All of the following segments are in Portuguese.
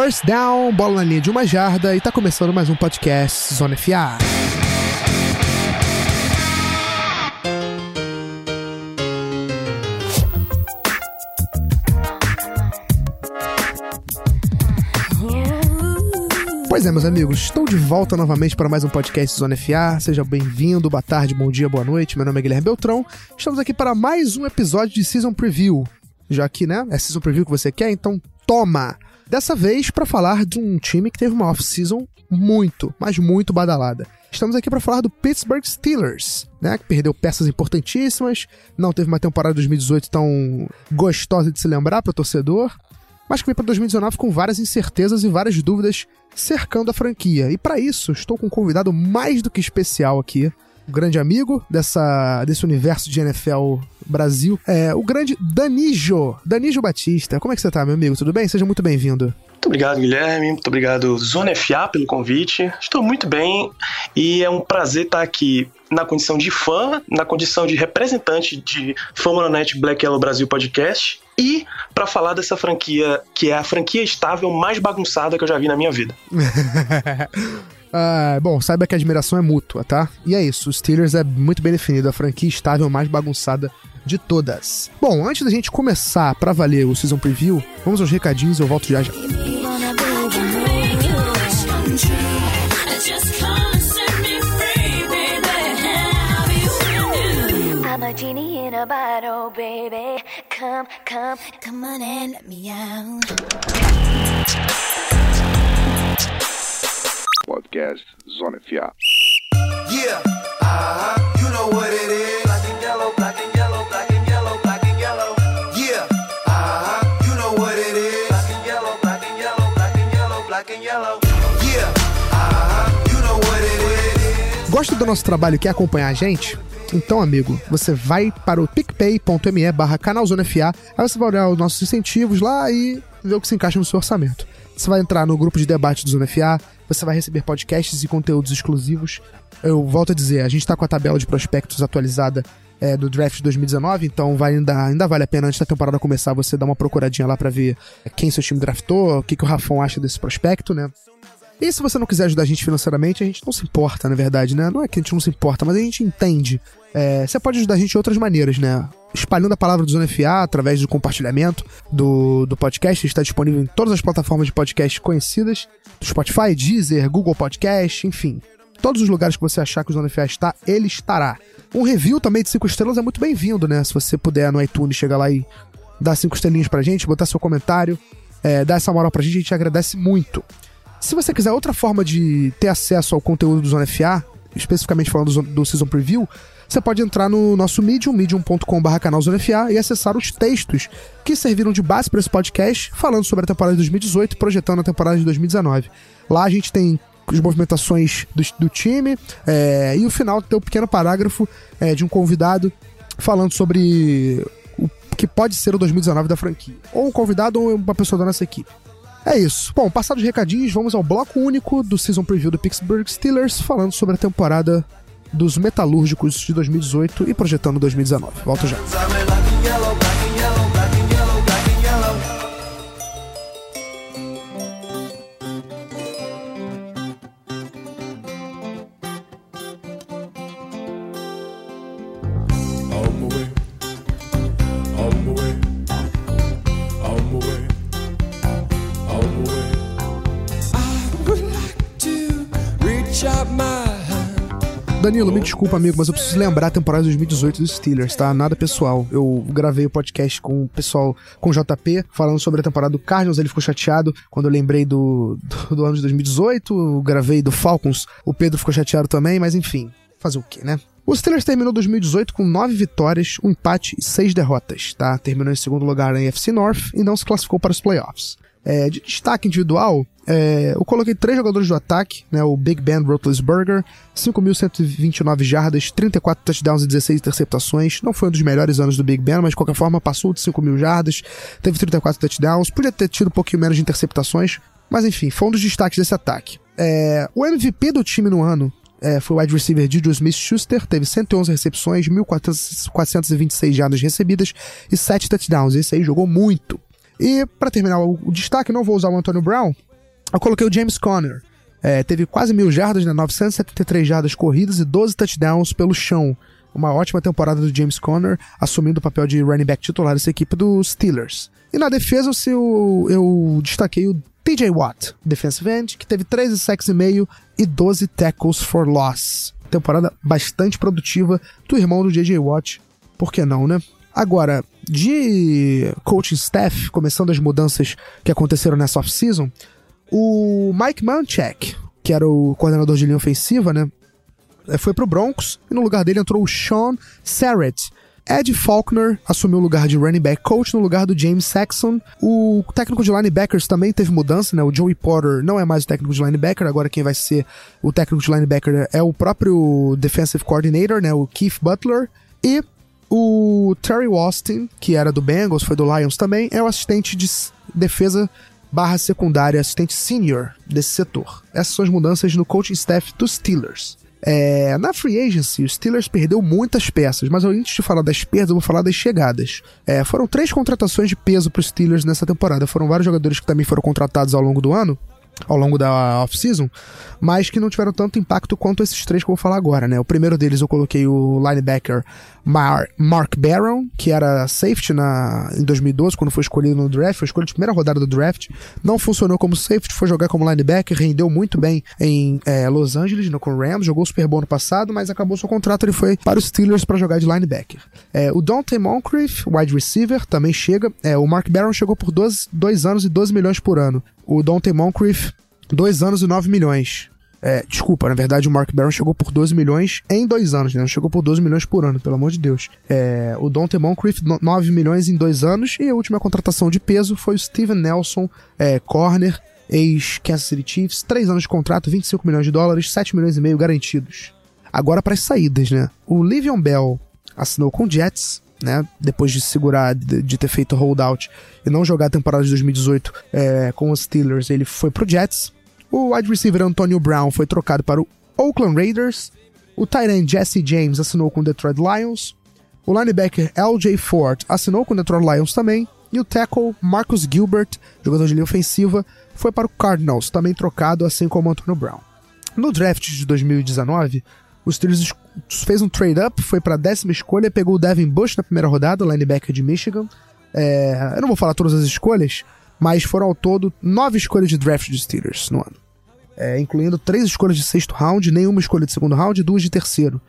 First down, bola na linha de uma jarda e tá começando mais um podcast Zona FA. Pois é, meus amigos, estou de volta novamente para mais um podcast Zona FA. Seja bem-vindo, boa tarde, bom dia, boa noite. Meu nome é Guilherme Beltrão. Estamos aqui para mais um episódio de Season Preview. Já que, né, é Season Preview que você quer, então toma! Dessa vez para falar de um time que teve uma off-season muito, mas muito badalada. Estamos aqui para falar do Pittsburgh Steelers, né, que perdeu peças importantíssimas, não teve uma temporada de 2018 tão gostosa de se lembrar para o torcedor, mas que vem para 2019 com várias incertezas e várias dúvidas cercando a franquia. E para isso, estou com um convidado mais do que especial aqui, grande amigo dessa, desse universo de NFL Brasil, é o grande Danijo, Danijo Batista. Como é que você tá, meu amigo? Tudo bem? Seja muito bem-vindo. Muito obrigado, Guilherme. Muito obrigado, Zona FA, pelo convite. Estou muito bem e é um prazer estar aqui na condição de fã, na condição de representante de Famonanet Black Yellow Brasil Podcast e para falar dessa franquia que é a franquia estável mais bagunçada que eu já vi na minha vida. Ah, bom, saiba que a admiração é mútua, tá? E é isso, o Steelers é muito bem definido, a franquia estável mais bagunçada de todas. Bom, antes da gente começar para valer o Season Preview, vamos aos recadinhos e eu volto já já. Come, come, come on and let me out. Podcast Zona FA. Yeah, uh-huh. You know what it is. Black and yellow, black and yellow, black and yellow, black and yellow. Yeah, uh-huh. You know what it is. Black and yellow, black and yellow, black and yellow, black and yellow. Yeah, uh-huh. You know what it is. Gosta do nosso trabalho e quer acompanhar a gente? Então, amigo, você vai para o picpay.me barra canalzonefa, aí você vai olhar os nossos incentivos lá e ver o que se encaixa no seu orçamento. Você vai entrar no grupo de debate do Zona FA, você vai receber podcasts e conteúdos exclusivos. Eu volto a dizer, a gente está com a tabela de prospectos atualizada é, do draft de 2019, então vai ainda, ainda vale a pena antes da temporada começar você dar uma procuradinha lá para ver quem seu time draftou, o que, que o Rafão acha desse prospecto, né? E se você não quiser ajudar a gente financeiramente, a gente não se importa, na verdade, né? Não é que a gente não se importa, mas a gente entende. É, você pode ajudar a gente de outras maneiras, né? Espalhando a palavra do Zona FA através do compartilhamento do, do podcast. Está disponível em todas as plataformas de podcast conhecidas: do Spotify, Deezer, Google Podcast, enfim. Todos os lugares que você achar que o Zona FA está, ele estará. Um review também de 5 estrelas é muito bem-vindo, né? Se você puder no iTunes chegar lá e dar 5 estrelinhas pra gente, botar seu comentário, é, dar essa moral pra gente, a gente agradece muito. Se você quiser outra forma de ter acesso ao conteúdo do Zona FA, especificamente falando do, Season Preview, você pode entrar no nosso Medium, medium.com.br canal Zona FA e acessar os textos que serviram de base para esse podcast, falando sobre a temporada de 2018 e projetando a temporada de 2019. Lá a gente tem as movimentações do, do time é, e o final tem um pequeno parágrafo é, de um convidado falando sobre o que pode ser o 2019 da franquia. Ou um convidado ou uma pessoa da nossa equipe. É isso. Bom, passados os recadinhos, vamos ao bloco único do Season Preview do Pittsburgh Steelers, falando sobre a temporada dos Metalúrgicos de 2018 e projetando 2019. Volto já. Danilo, me desculpa, amigo, mas eu preciso lembrar a temporada de 2018 dos Steelers, tá? Nada pessoal. Eu gravei o podcast com o pessoal, com o JP, falando sobre a temporada do Cardinals. Ele ficou chateado quando eu lembrei do, do, do ano de 2018. Eu gravei do Falcons, o Pedro ficou chateado também, mas enfim, fazer o quê, né? O Steelers terminou 2018 com nove vitórias, um empate e seis derrotas, tá? Terminou em segundo lugar na AFC North e não se classificou para os playoffs. É, de destaque individual, é, eu coloquei três jogadores do ataque, né, o Big Ben Roethlisberger, 5.129 jardas, 34 touchdowns e 16 interceptações. Não foi um dos melhores anos do Big Ben, mas de qualquer forma passou de 5 mil jardas, teve 34 touchdowns, podia ter tido um pouquinho menos de interceptações, mas enfim, foi um dos destaques desse ataque. É, o MVP do time no ano é, foi o wide receiver Juju Smith-Schuster, teve 111 recepções, 1.426 jardas recebidas e 7 touchdowns. Esse aí jogou muito. E para terminar o, destaque, não vou usar o Antonio Brown, Eu coloquei o James Conner. É, teve quase mil jardas, né? 973 jardas corridas e 12 touchdowns pelo chão. Uma ótima temporada do James Conner, assumindo o papel de running back titular dessa equipe dos Steelers. E na defesa eu, eu destaquei o TJ Watt, defensive end, que teve 13 sacks e meio e 12 tackles for loss. Temporada bastante produtiva do irmão do JJ Watt, por que não, né? Agora, de coaching staff, começando as mudanças que aconteceram nessa off-season, o Mike Munchak, que era o coordenador de linha ofensiva, né? Foi pro Broncos e no lugar dele entrou o Sean Sarrett. Ed Faulkner assumiu o lugar de running back coach no lugar do James Saxon. O técnico de linebackers também teve mudança, né? O Joey Porter não é mais o técnico de linebacker, agora quem vai ser o técnico de linebacker é o próprio defensive coordinator, né? O Keith Butler. E o Terry Austin, que era do Bengals, foi do Lions também, é o assistente de defesa barra secundária, assistente senior desse setor. Essas são as mudanças no coaching staff dos Steelers. É, na free agency, o Steelers perdeu muitas peças, mas antes de falar das perdas, eu vou falar das chegadas. É, foram três contratações de peso para os Steelers nessa temporada. Foram vários jogadores que também foram contratados ao longo do ano, ao longo da off-season, mas que não tiveram tanto impacto quanto esses três que eu vou falar agora, né? O primeiro deles eu coloquei o linebacker Mar Mark Barron, que era safety na, em 2012, quando foi escolhido no draft, foi escolhido de primeira rodada do draft, não funcionou como safety, foi jogar como linebacker, rendeu muito bem em é, Los Angeles, no, com o Rams, jogou Super Bowl no passado, mas acabou seu contrato, ele foi para os Steelers para jogar de linebacker. É, o Dante Moncrief, wide receiver, também chega, é, o Mark Barron chegou por 12, dois anos e 12 milhões por ano. O Dante Moncrief, dois anos e 9 milhões. É, desculpa, na verdade o Mark Barron chegou por 12 milhões em dois anos, né? Não chegou por 12 milhões por ano, pelo amor de Deus. É, o Dante Moncrief, no- 9 milhões em dois anos. E a última contratação de peso foi o Steven Nelson, é, corner, ex-Kansas City Chiefs. Três anos de contrato, 25 milhões de dólares, 7 milhões e meio garantidos. Agora para as saídas, né? O Livion Bell assinou com o Jets, né? Depois de segurar, de, de ter feito holdout e não jogar a temporada de 2018 é, com os Steelers, ele foi pro Jets. O wide receiver Antonio Brown foi trocado para o Oakland Raiders. O end Jesse James assinou com o Detroit Lions. O linebacker LJ Ford assinou com o Detroit Lions também. E o tackle Marcus Gilbert, jogador de linha ofensiva, foi para o Cardinals, também trocado, assim como o Antonio Brown. No draft de 2019, os Steelers fez um trade-up, foi para a décima escolha, pegou o Devin Bush na primeira rodada, o linebacker de Michigan. É, eu não vou falar todas as escolhas, mas foram ao todo nove escolhas de draft dos Steelers no ano. É, incluindo três escolhas de sexto round, nenhuma escolha de segundo round e duas de terceiro.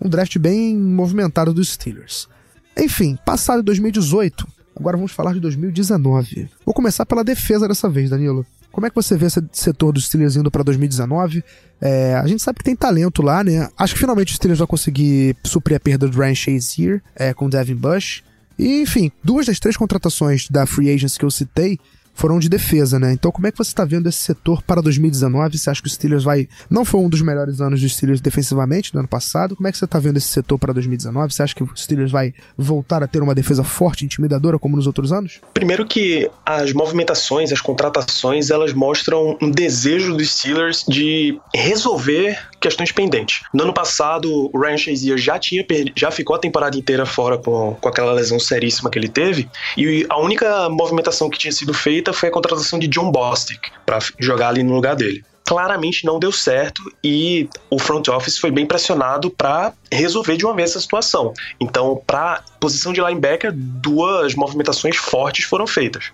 Um draft bem movimentado dos Steelers. Enfim, passado 2018, agora vamos falar de 2019. Vou começar pela defesa dessa vez, Danilo. Como é que você vê esse setor dos Steelers indo para 2019? É, a gente sabe que tem talento lá, né? Acho que finalmente os Steelers vão conseguir suprir a perda do Ryan Shazier é, com o Devin Bush. E, enfim, duas das três contratações da Free Agents que eu citei foram de defesa, né? Então, como é que você está vendo esse setor para 2019? Você acha que o Steelers vai. Não foi um dos melhores anos dos Steelers defensivamente no ano passado. Como é que você está vendo esse setor para 2019? Você acha que o Steelers vai voltar a ter uma defesa forte, intimidadora, como nos outros anos? Primeiro que as movimentações, as contratações, elas mostram um desejo dos Steelers de resolver questões pendentes. No ano passado, o Ryan Shazier já tinha já ficou a temporada inteira fora com, com aquela lesão seríssima que ele teve, e a única movimentação que tinha sido feita foi a contratação de John Bostic para jogar ali no lugar dele claramente não deu certo e o front office foi bem pressionado para resolver de uma vez essa situação. Então, para posição de linebacker, duas movimentações fortes foram feitas.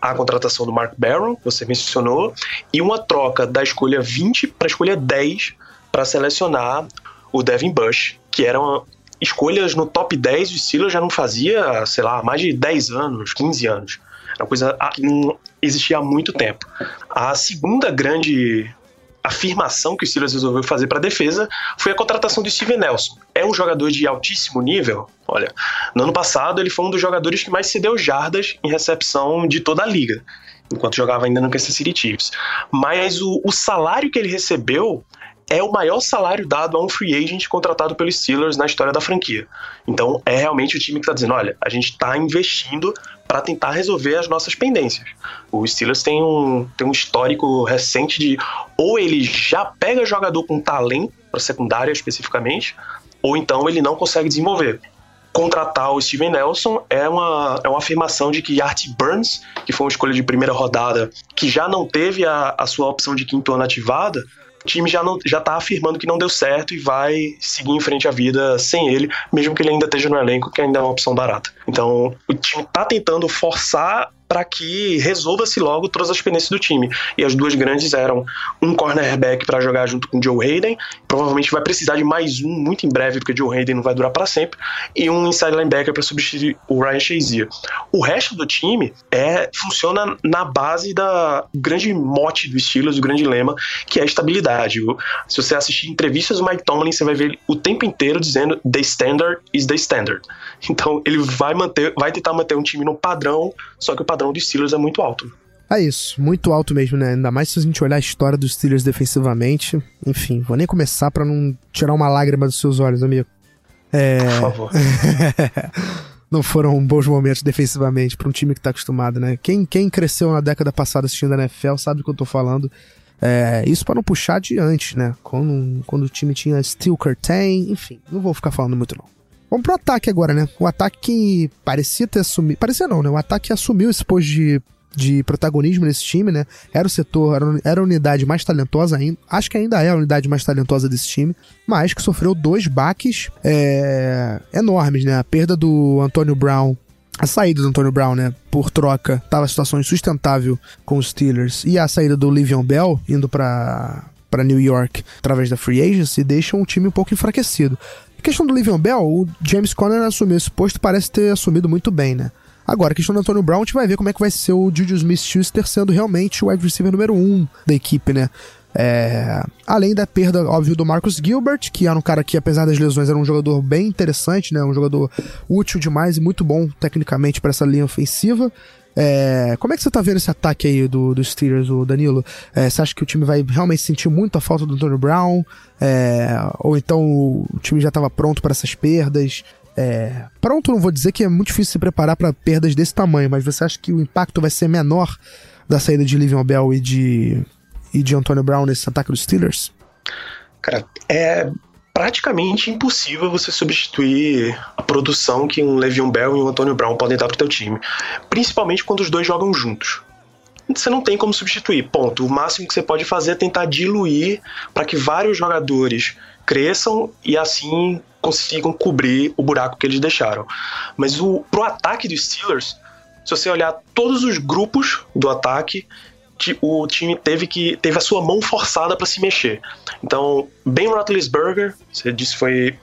A contratação do Mark Barron, você mencionou, e uma troca da escolha 20 para a escolha 10 para selecionar o Devin Bush, que eram escolhas no top 10 do Steelers já não fazia, sei lá, mais de 10 anos, 15 anos. Era uma coisa que não existia há muito tempo. A segunda grande afirmação que o Steelers resolveu fazer para a defesa foi a contratação do Steven Nelson. É um jogador de altíssimo nível. Olha, no ano passado ele foi um dos jogadores que mais cedeu jardas em recepção de toda a liga, enquanto jogava ainda no Kansas City Chiefs. Mas o, o salário que ele recebeu é o maior salário dado a um free agent contratado pelos Steelers na história da franquia. Então é realmente o time que está dizendo: olha, a gente está investindo para tentar resolver as nossas pendências. O Steelers tem um, tem um histórico recente de ou ele já pega jogador com talento para secundária especificamente, ou então ele não consegue desenvolver. contratar o Steven Nelson é uma, é uma afirmação de que Art Burns, que foi uma escolha de primeira rodada, que já não teve a, a sua opção de quinto ano ativada, time já, não, já tá afirmando que não deu certo e vai seguir em frente à vida sem ele, mesmo que ele ainda esteja no elenco, que ainda é uma opção barata. Então, o time tá tentando forçar para que resolva-se logo todas as pendências do time. E as duas grandes eram um cornerback para jogar junto com Joe Hayden, provavelmente vai precisar de mais um muito em breve, porque Joe Hayden não vai durar para sempre, e um inside linebacker para substituir o Ryan Shazier. O resto do time é funciona na base da grande mote do Steelers, o grande lema, que é a estabilidade. Se você assistir entrevistas do Mike Tomlin, você vai ver o tempo inteiro dizendo the standard is the standard. Então ele vai manter, vai tentar manter um time no padrão, só que o padrão dos Steelers é muito alto. É isso, muito alto mesmo, né? Ainda mais se a gente olhar a história dos Steelers defensivamente. Enfim, vou nem começar pra não tirar uma lágrima dos seus olhos, amigo. É. Por favor. não foram bons momentos defensivamente pra um time que tá acostumado, né? Quem, quem cresceu na década passada assistindo a NFL sabe do que eu tô falando. É, isso pra não puxar adiante, né? Quando, quando o time tinha Steel Curtain, enfim, não vou ficar falando muito não. Vamos pro ataque agora, né? O ataque que parecia ter assumido. Parecia não, né? O ataque que assumiu esse posto de, de protagonismo nesse time, né? Era o setor, era, era a unidade mais talentosa ainda. Acho que ainda é a unidade mais talentosa desse time, mas que sofreu dois baques é, enormes, né? A perda do Antonio Brown. A saída do Antonio Brown, né, por troca, tava a situação insustentável com os Steelers. E a saída do Livion Bell, indo pra, pra New York através da Free Agency, deixam o time um pouco enfraquecido. Questão do Livion Bell, o James Conner assumiu esse posto parece ter assumido muito bem, né? Agora, a questão do Antônio Brown, a gente vai ver como é que vai ser o Juju Smith-Schuster sendo realmente o wide receiver número um da equipe, né? É, além da perda, óbvio, do Marcus Gilbert, que era um cara que, apesar das lesões, era um jogador bem interessante, né? Um jogador útil demais e muito bom tecnicamente para essa linha ofensiva. É, como é que você tá vendo esse ataque aí do, do Steelers, o Danilo? É, você acha que o time vai realmente sentir muito a falta do Antonio Brown? É, ou então o time já estava pronto para essas perdas? É, pronto, não vou dizer que é muito difícil se preparar para perdas desse tamanho, mas você acha que o impacto vai ser menor da saída de Livion Bell e de, e de Antonio Brown nesse ataque dos Steelers? Cara, é praticamente impossível você substituir a produção que um Le'Veon Bell e um Antonio Brown podem dar pro teu time. Principalmente quando os dois jogam juntos. Você não tem como substituir, ponto. O máximo que você pode fazer é tentar diluir para que vários jogadores cresçam e assim consigam cobrir o buraco que eles deixaram. Mas o, pro ataque dos Steelers, se você olhar todos os grupos do ataque, o time teve que teve a sua mão forçada para se mexer. Então, Ben Roethlisberger, você disse foi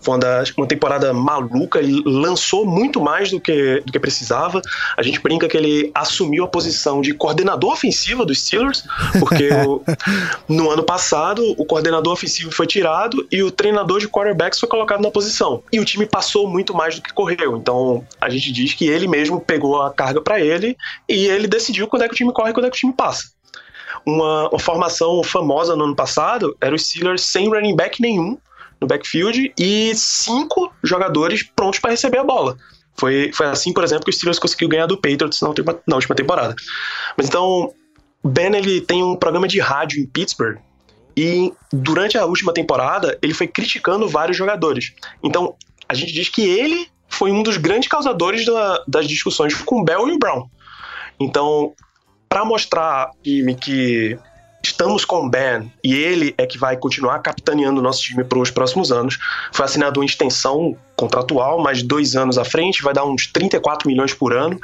foi uma, das- uma temporada maluca, ele lançou muito mais do que, do que precisava. A gente brinca que ele assumiu a posição de coordenador ofensivo dos Steelers, porque o- no ano passado o coordenador ofensivo foi tirado e o treinador de quarterbacks foi colocado na posição. E o time passou muito mais do que correu. Então a gente diz que ele mesmo pegou a carga para ele e ele decidiu quando é que o time corre e quando é que o time passa. Uma, uma formação famosa no ano passado era os Steelers sem running back nenhum no backfield e cinco jogadores prontos para receber a bola. Foi, foi assim, por exemplo, que o Steelers conseguiu ganhar do Patriots na última, na última temporada. Mas então, Ben ele tem um programa de rádio em Pittsburgh e durante a última temporada ele foi criticando vários jogadores. Então, a gente diz que ele foi um dos grandes causadores da- das discussões com o Bell e o Brown. Então, para mostrar time que estamos com o Ben e ele é que vai continuar capitaneando o nosso time para os próximos anos, foi assinada uma extensão contratual, mais dois anos à frente, vai dar uns 34 milhões por ano.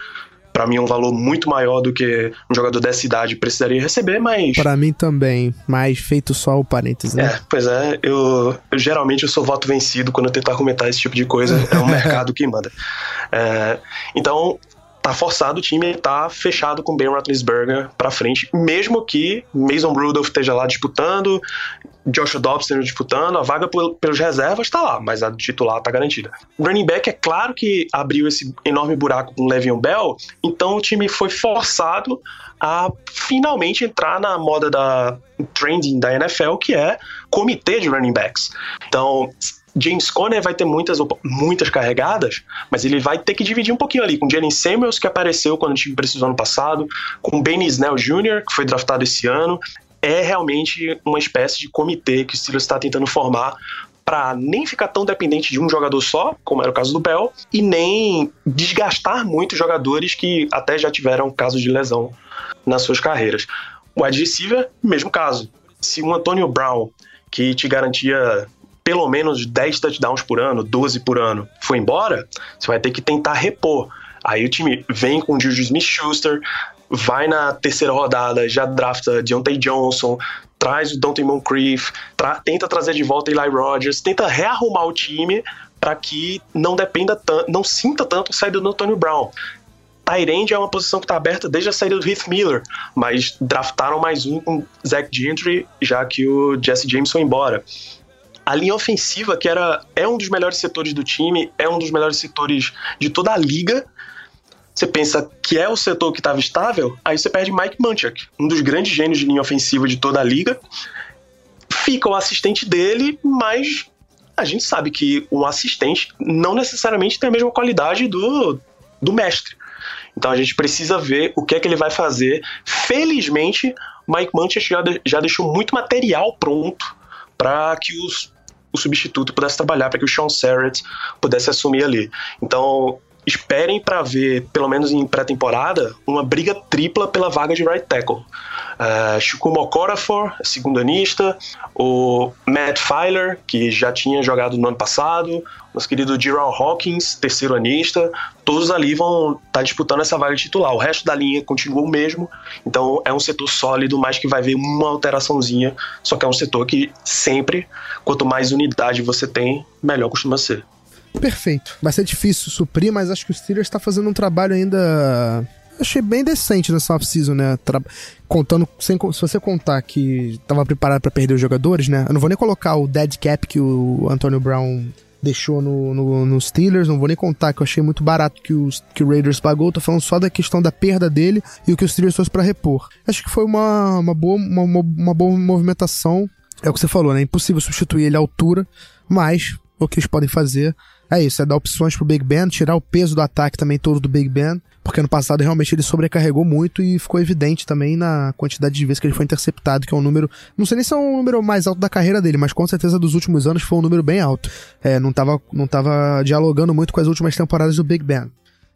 Para mim é um valor muito maior do que um jogador dessa idade precisaria receber, mas Pra mim também, mas feito só o parênteses, né? é, pois é, eu, eu geralmente eu sou voto vencido quando eu tentar comentar esse tipo de coisa, é o mercado que manda. É, então, tá forçado o time tá fechado com Ben Roethlisberger pra frente, mesmo que Mason Rudolph esteja lá disputando, Joshua esteja disputando, a vaga pel- pelos reservas tá lá, mas a titular tá garantida. Running back é claro que abriu esse enorme buraco com o Le'Veon Bell, então o time foi forçado a finalmente entrar na moda da trending da NFL, que é comitê de running backs. Então, James Conner vai ter muitas, muitas carregadas, mas ele vai ter que dividir um pouquinho ali com Jalen Samuels, que apareceu quando o time precisou ano passado, com Benny Snell Jr., que foi draftado esse ano. É realmente uma espécie de comitê que o Steelers está tentando formar para nem ficar tão dependente de um jogador só, como era o caso do Bell, e nem desgastar muito jogadores que até já tiveram casos de lesão nas suas carreiras. O wide mesmo caso. Se um Antonio Brown, que te garantia pelo menos 10 touchdowns por ano, 12 por ano, foi embora, você vai ter que tentar repor. Aí o time vem com o Juju Smith-Schuster, vai na terceira rodada, já drafta Deontay Johnson, traz o Dante Moncrief, tra tenta trazer de volta Eli Rogers, tenta rearrumar o time para que não dependa tanto, não sinta tanto a saída do Antonio Brown. Tyrande é uma posição que está aberta desde a saída do Heath Miller, mas draftaram mais um com Zach Gentry, já que o Jesse James foi embora. A linha ofensiva, que era, é um dos melhores setores do time, é um dos melhores setores de toda a liga. Você pensa que é o setor que estava estável, aí você perde Mike Munchak, um dos grandes gênios de linha ofensiva de toda a liga. Fica o assistente dele, mas a gente sabe que um assistente não necessariamente tem a mesma qualidade do, do mestre. Então a gente precisa ver o que é que ele vai fazer. Felizmente, Mike Munchak já, já deixou muito material pronto para que os, o substituto pudesse trabalhar, para que o Sean Serrett pudesse assumir ali. Então, esperem para ver, pelo menos em pré-temporada, uma briga tripla pela vaga de right tackle. Uh, Shukumo Okorafor, segundo anista, o Matt Filer, que já tinha jogado no ano passado, nosso querido Gerald Hawkins, terceiro anista, todos ali vão estar disputando essa vaga titular. O resto da linha continua o mesmo, então é um setor sólido, mas que vai ver uma alteraçãozinha, só que é um setor que sempre, quanto mais unidade você tem, melhor costuma ser. Perfeito. Vai ser difícil suprir, mas acho que o Steelers tá fazendo um trabalho ainda. Achei bem decente nessa off-season, né? Tra- Contando, sem, se você contar que tava preparado pra perder os jogadores, né? Eu não vou nem colocar o dead cap que o Antonio Brown deixou no, no, no Steelers, não vou nem contar que eu achei muito barato que, os, que o Raiders pagou, tô falando só da questão da perda dele e o que o Steelers trouxe pra repor. Acho que foi uma, uma, boa, uma- uma boa movimentação. É o que você falou, né? Impossível substituir ele à altura, mas o que eles podem fazer é isso, é dar opções pro Big Ben, tirar o peso do ataque também todo do Big Ben, porque ano passado realmente ele sobrecarregou muito e ficou evidente também na quantidade de vezes que ele foi interceptado, que é um número, não sei nem se é um número mais alto da carreira dele, mas com certeza dos últimos anos foi um número bem alto. É, não tava, não tava dialogando muito com as últimas temporadas do Big Ben.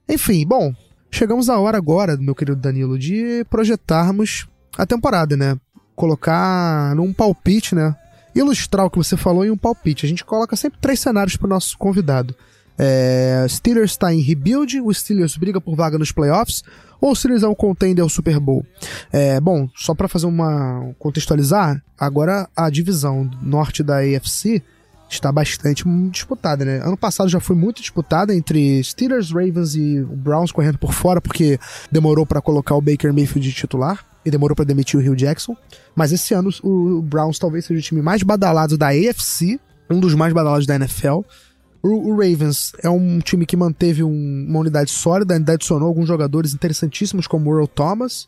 Enfim, bom, chegamos à hora agora, meu querido Danilo, de projetarmos a temporada, né? Colocar num palpite, né? Ilustrar o que você falou em um palpite. A gente coloca sempre três cenários para o nosso convidado. É, Steelers está em rebuild, o Steelers briga por vaga nos playoffs, ou o Steelers é um contender ao Super Bowl. É, bom, só para fazer uma contextualizar, agora a divisão norte da AFC está bastante disputada, né? Ano passado já foi muito disputada entre Steelers, Ravens e Browns correndo por fora porque demorou para colocar o Baker Mayfield de titular e demorou para demitir o Hill Jackson. Mas esse ano o Browns talvez seja o time mais badalado da AFC, um dos mais badalados da NFL. O, Ravens é um time que manteve um- uma unidade sólida, ainda adicionou alguns jogadores interessantíssimos como o Earl Thomas.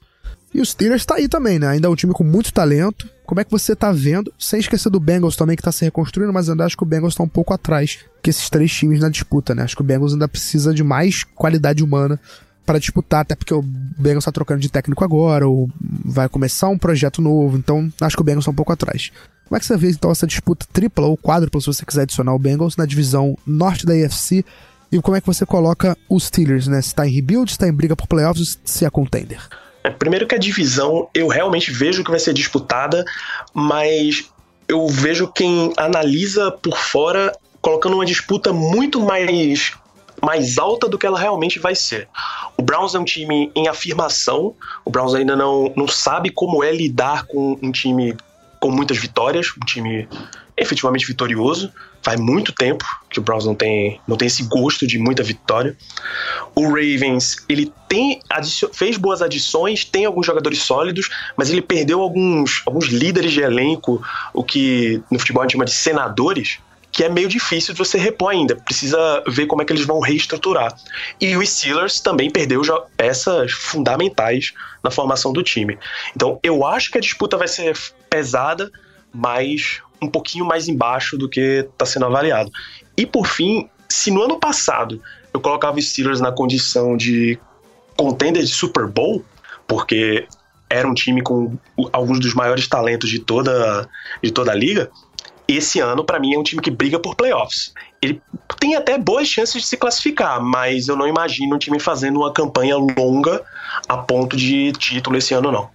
E o Steelers tá aí também, né? Ainda é um time com muito talento. Como é que você tá vendo? Sem esquecer do Bengals também, que tá se reconstruindo, mas ainda acho que o Bengals tá um pouco atrás que esses três times na disputa, né? Acho que o Bengals ainda precisa de mais qualidade humana para disputar, até porque o Bengals tá trocando de técnico agora, ou vai começar um projeto novo, então acho que o Bengals tá um pouco atrás. Como é que você vê então essa disputa tripla ou quádrupla, se você quiser adicionar o Bengals, na divisão norte da AFC? E como é que você coloca os Steelers, né? Se tá em rebuild, se tá em briga por playoffs, se é contender. É, Primeiro que a divisão eu realmente vejo que vai ser disputada, mas eu vejo quem analisa por fora colocando uma disputa muito mais, mais alta do que ela realmente vai ser. O Browns é um time em afirmação, o Browns ainda não, não sabe como é lidar com um time com muitas vitórias, um time efetivamente vitorioso. Faz muito tempo que o Browns não tem, não tem esse gosto de muita vitória. O Ravens, ele tem fez boas adições, tem alguns jogadores sólidos, mas ele perdeu alguns, alguns líderes de elenco, o que no futebol a gente chama de senadores, que é meio difícil de você repor ainda. Precisa ver como é que eles vão reestruturar. E o Steelers também perdeu peças fundamentais na formação do time. Então eu acho que a disputa vai ser pesada, mas um pouquinho mais embaixo do que está sendo avaliado. E por fim, se no ano passado eu colocava os Steelers na condição de contender de Super Bowl, porque era um time com o- alguns dos maiores talentos de toda, de toda a liga, esse ano, pra mim, é um time que briga por playoffs. Ele tem até boas chances de se classificar, mas eu não imagino um time fazendo uma campanha longa a ponto de título esse ano, não.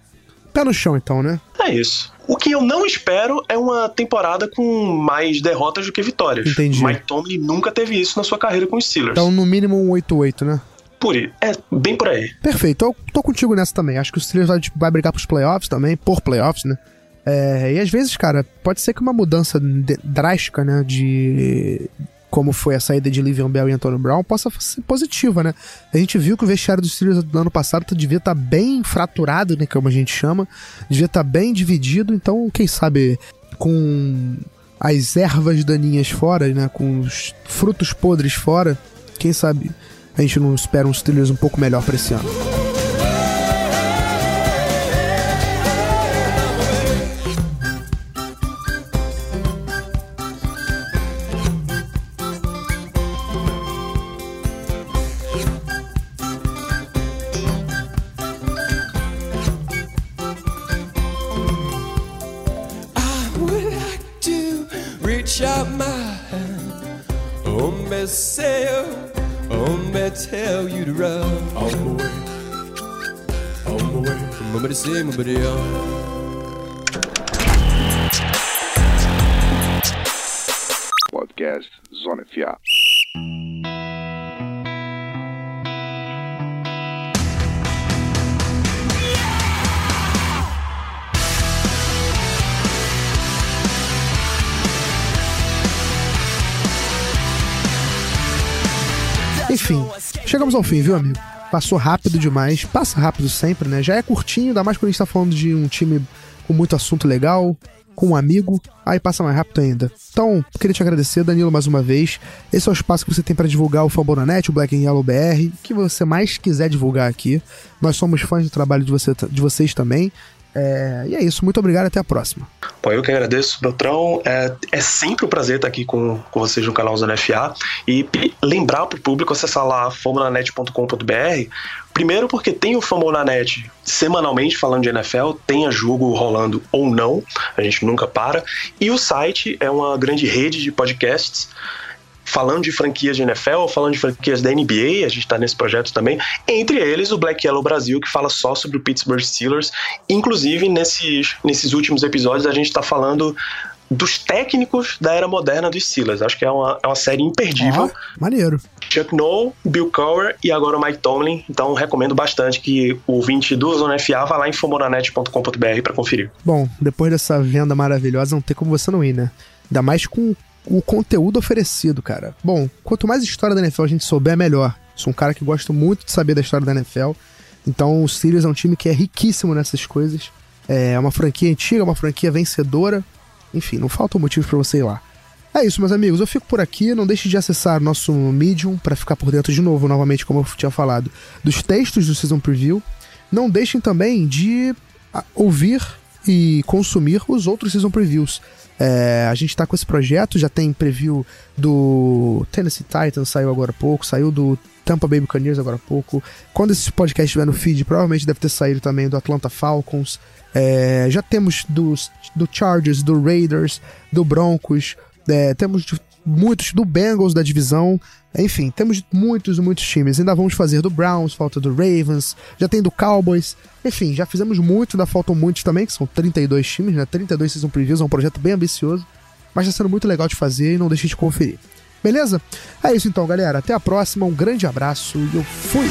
Pé no chão, então, né? É isso. O que eu não espero é uma temporada com mais derrotas do que vitórias. Entendi. Mike Tomlin nunca teve isso na sua carreira com os Steelers. Então, no mínimo um 8-8, né? Por aí. É bem por aí. Perfeito, eu tô contigo nessa também. Acho que o Steelers vai, vai brigar pros playoffs também, por playoffs, né? É, e às vezes, cara, pode ser que uma mudança drástica, né, de como foi a saída de Livian Bell e Antonio Brown, possa ser positiva, né? A gente viu que o vestiário dos Steelers do ano passado tá- devia estar bem fraturado, né, como a gente chama, devia estar bem dividido, então, quem sabe, com as ervas daninhas fora, né, com os frutos podres fora, quem sabe a gente não espera um Steelers um pouco melhor pra esse ano. Podcast Zona FA. Enfim, chegamos ao fim, viu, amigo? Passou rápido demais, passa rápido sempre, né? Já é curtinho, ainda mais quando a gente tá falando de um time com muito assunto legal, com um amigo, aí passa mais rápido ainda. Então, queria te agradecer, Danilo, mais uma vez. Esse é o espaço que você tem para divulgar o Fambonanet, o Black and Yellow BR, o que você mais quiser divulgar aqui. Nós somos fãs do trabalho de, você, de vocês também. É, e é isso, muito obrigado, até a próxima. Bom, eu que agradeço, Beltrão. É, é sempre um prazer estar aqui com, com vocês no canal Zona FA. E lembrar pro público acessar lá formulanet.com.br. Primeiro porque tem o Fambonanet semanalmente falando de NFL, tenha jogo rolando ou não, a gente nunca para. E o site é uma grande rede de podcasts falando de franquias de NFL, falando de franquias da NBA, a gente tá nesse projeto também, entre eles o Black Yellow Brasil, que fala só sobre o Pittsburgh Steelers. Inclusive, nesses, nesses últimos episódios, a gente tá falando dos técnicos da era moderna dos Steelers. Acho que é uma, é uma série imperdível. Maneiro. Chuck Noll, Bill Cowher e agora o Mike Tomlin. Então, recomendo bastante que o ouvinte do Zona FA vá lá em fomonanet.com.br para conferir. Bom, depois dessa venda maravilhosa, não tem como você não ir, né? Ainda mais com o conteúdo oferecido, cara. Bom, quanto mais história da NFL a gente souber, melhor. Sou um cara que gosta muito de saber da história da NFL. Então, o Sirius é um time que é riquíssimo nessas coisas. É uma franquia antiga, uma franquia vencedora. Enfim, não faltam motivos pra você ir lá. É isso, meus amigos. Eu fico por aqui. Não deixe de acessar nosso Medium para ficar por dentro de novo, novamente, como eu tinha falado, dos textos do Season Preview. Não deixem também de ouvir e consumir os outros Season Previews. É, a gente tá com esse projeto, já tem preview do Tennessee Titans, saiu agora há pouco, saiu do Tampa Bay Buccaneers agora há pouco. Quando esse podcast estiver no feed, provavelmente deve ter saído também do Atlanta Falcons. É, já temos dos, do Chargers, do Raiders, do Broncos, é, temos de- muitos do Bengals da divisão. Enfim, temos muitos, muitos times. Ainda vamos fazer do Browns, falta do Ravens, já tem do Cowboys. Enfim, já fizemos muito, ainda faltam muitos também, que são 32 times, né? 32 season previews, é um projeto bem ambicioso, mas está sendo muito legal de fazer e não deixe de conferir. Beleza? É isso então, galera. Até a próxima, um grande abraço e eu fui!